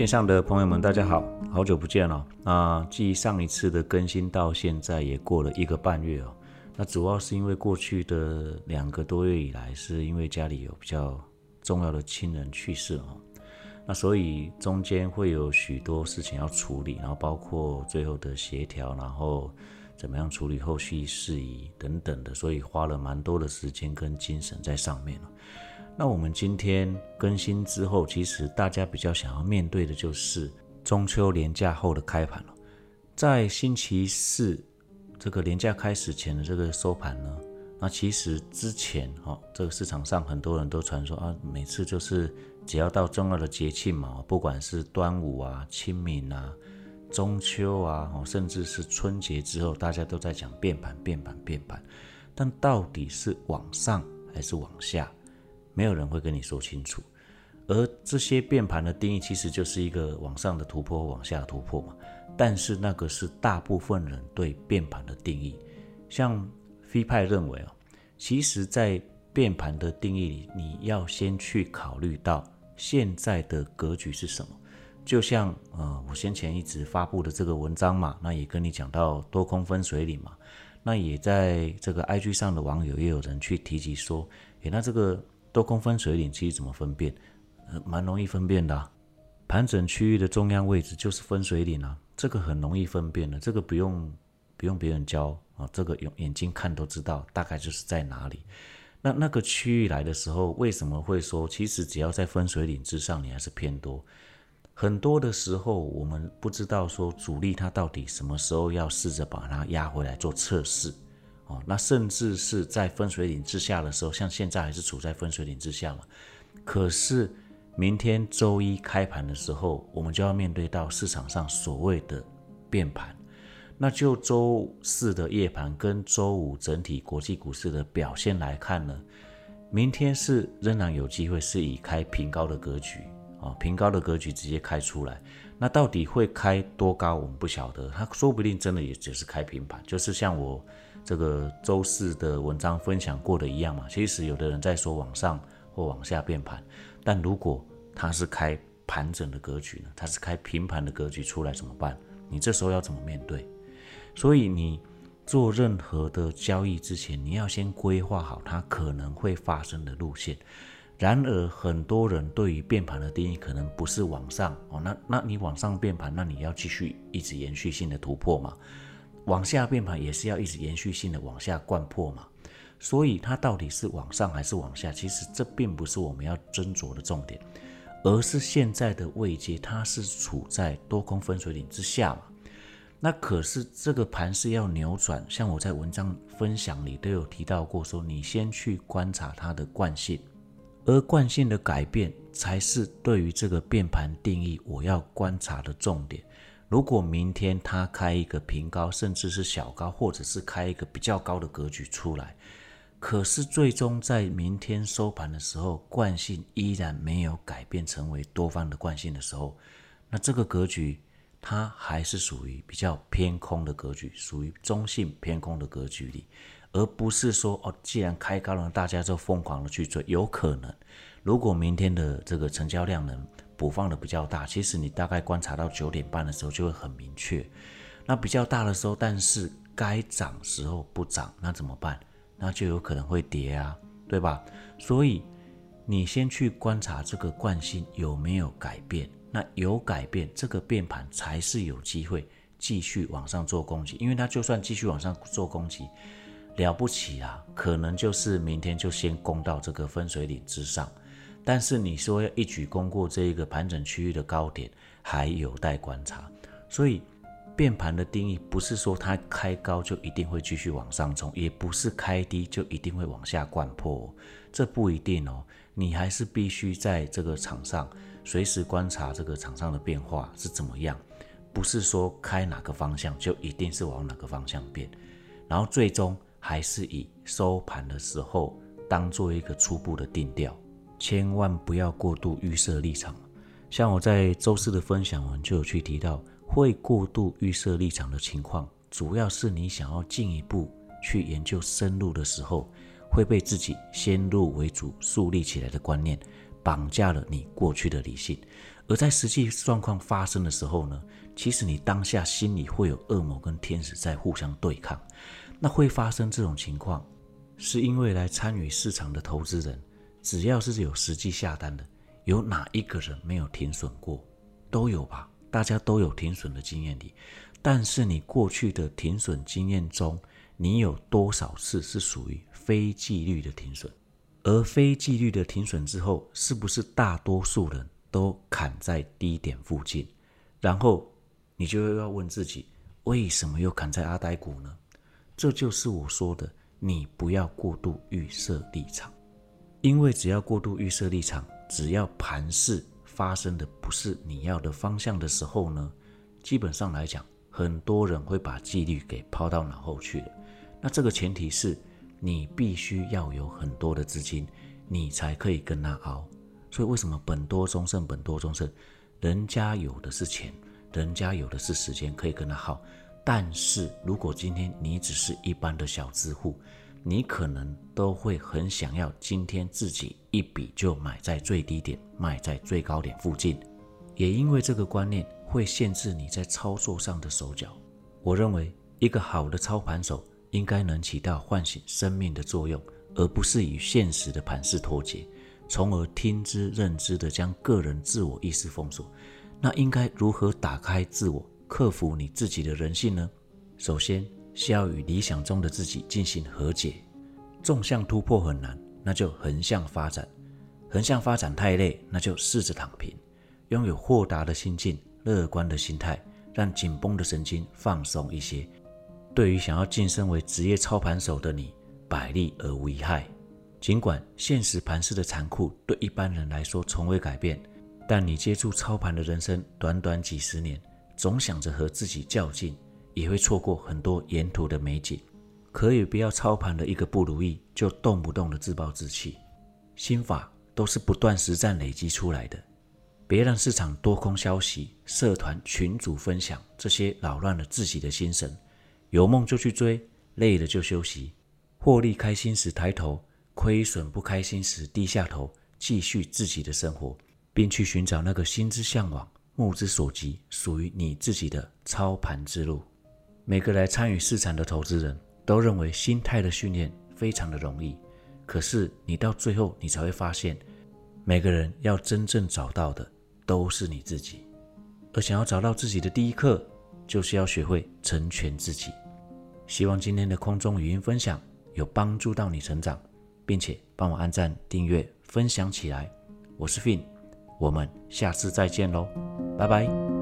线上的朋友们，大家好，好久不见了。那继上一次的更新到现在也过了一个半月哦。那主要是因为过去的两个多月以来，是因为家里有比较重要的亲人去世哦。那所以中间会有许多事情要处理，然后包括最后的协调，然后怎么样处理后续事宜等等的，所以花了蛮多的时间跟精神在上面了。那我们今天更新之后，其实大家比较想要面对的就是中秋连假后的开盘了。在星期四这个连假开始前的这个收盘呢，那其实之前哈，这个市场上很多人都传说啊，每次就是只要到重要的节庆嘛，不管是端午啊、清明啊、中秋啊，甚至是春节之后，大家都在讲变盘、变盘、变盘，但到底是往上还是往下？没有人会跟你说清楚，而这些变盘的定义其实就是一个往上的突破，往下突破嘛。但是那个是大部分人对变盘的定义。像飞派认为啊，其实，在变盘的定义里，你要先去考虑到现在的格局是什么。就像呃，我先前一直发布的这个文章嘛，那也跟你讲到多空分水岭嘛，那也在这个 IG 上的网友也有人去提及说，诶，那这个。多空分水岭其实怎么分辨？呃，蛮容易分辨的。盘整区域的中央位置就是分水岭啊，这个很容易分辨的，这个不用不用别人教啊，这个用眼睛看都知道，大概就是在哪里。那那个区域来的时候，为什么会说其实只要在分水岭之上，你还是偏多？很多的时候我们不知道说主力它到底什么时候要试着把它压回来做测试。哦，那甚至是在分水岭之下的时候，像现在还是处在分水岭之下嘛。可是明天周一开盘的时候，我们就要面对到市场上所谓的变盘。那就周四的夜盘跟周五整体国际股市的表现来看呢，明天是仍然有机会是以开平高的格局啊，平高的格局直接开出来。那到底会开多高，我们不晓得。它说不定真的也只是开平盘，就是像我。这个周四的文章分享过的一样嘛，其实有的人在说往上或往下变盘，但如果它是开盘整的格局呢？它是开平盘的格局出来怎么办？你这时候要怎么面对？所以你做任何的交易之前，你要先规划好它可能会发生的路线。然而很多人对于变盘的定义可能不是往上哦，那那你往上变盘，那你要继续一直延续性的突破嘛？往下变盘也是要一直延续性的往下灌破嘛，所以它到底是往上还是往下，其实这并不是我们要斟酌的重点，而是现在的位阶它是处在多空分水岭之下嘛。那可是这个盘是要扭转，像我在文章分享里都有提到过，说你先去观察它的惯性，而惯性的改变才是对于这个变盘定义我要观察的重点。如果明天它开一个平高，甚至是小高，或者是开一个比较高的格局出来，可是最终在明天收盘的时候，惯性依然没有改变成为多方的惯性的时候，那这个格局它还是属于比较偏空的格局，属于中性偏空的格局里，而不是说哦，既然开高了，大家就疯狂的去追，有可能，如果明天的这个成交量能。补放的比较大，其实你大概观察到九点半的时候就会很明确。那比较大的时候，但是该涨时候不涨，那怎么办？那就有可能会跌啊，对吧？所以你先去观察这个惯性有没有改变。那有改变，这个变盘才是有机会继续往上做攻击。因为它就算继续往上做攻击，了不起啊，可能就是明天就先攻到这个分水岭之上。但是你说要一举攻过这一个盘整区域的高点，还有待观察。所以变盘的定义不是说它开高就一定会继续往上冲，也不是开低就一定会往下灌破，这不一定哦。你还是必须在这个场上随时观察这个场上的变化是怎么样，不是说开哪个方向就一定是往哪个方向变，然后最终还是以收盘的时候当做一个初步的定调。千万不要过度预设立场，像我在周四的分享文就有去提到，会过度预设立场的情况，主要是你想要进一步去研究深入的时候，会被自己先入为主树立起来的观念绑架了你过去的理性，而在实际状况发生的时候呢，其实你当下心里会有恶魔跟天使在互相对抗。那会发生这种情况，是因为来参与市场的投资人，只要是有实际下单的，有哪一个人没有停损过？都有吧？大家都有停损的经验的，但是你过去的停损经验中，你有多少次是属于非纪律的停损？而非纪律的停损之后，是不是大多数人都砍在低点附近？然后你就要问自己，为什么又砍在阿呆股呢？这就是我说的，你不要过度预设立场，因为只要过度预设立场，只要盘势发生的不是你要的方向的时候呢，基本上来讲，很多人会把纪律给抛到脑后去了。那这个前提是你必须要有很多的资金，你才可以跟他熬。所以为什么本多中胜，本多中胜，人家有的是钱，人家有的是时间，可以跟他耗。但是如果今天你只是一般的小资户，你可能都会很想要今天自己一笔就买在最低点，卖在最高点附近。也因为这个观念会限制你在操作上的手脚。我认为一个好的操盘手应该能起到唤醒生命的作用，而不是与现实的盘势脱节，从而听之任之的将个人自我意识封锁。那应该如何打开自我？克服你自己的人性呢？首先是要与理想中的自己进行和解。纵向突破很难，那就横向发展；横向发展太累，那就试着躺平。拥有豁达的心境、乐观的心态，让紧绷的神经放松一些。对于想要晋升为职业操盘手的你，百利而无一害。尽管现实盘势的残酷对一般人来说从未改变，但你接触操盘的人生短短几十年。总想着和自己较劲，也会错过很多沿途的美景。可以不要操盘的一个不如意，就动不动的自暴自弃。心法都是不断实战累积出来的，别让市场多空消息、社团群组分享这些扰乱了自己的心神。有梦就去追，累了就休息。获利开心时抬头，亏损不开心时低下头，继续自己的生活，并去寻找那个心之向往。目之所及，属于你自己的操盘之路。每个来参与市场的投资人都认为心态的训练非常的容易，可是你到最后，你才会发现，每个人要真正找到的都是你自己。而想要找到自己的第一课，就是要学会成全自己。希望今天的空中语音分享有帮助到你成长，并且帮我按赞、订阅、分享起来。我是 Fin。我们下次再见喽，拜拜。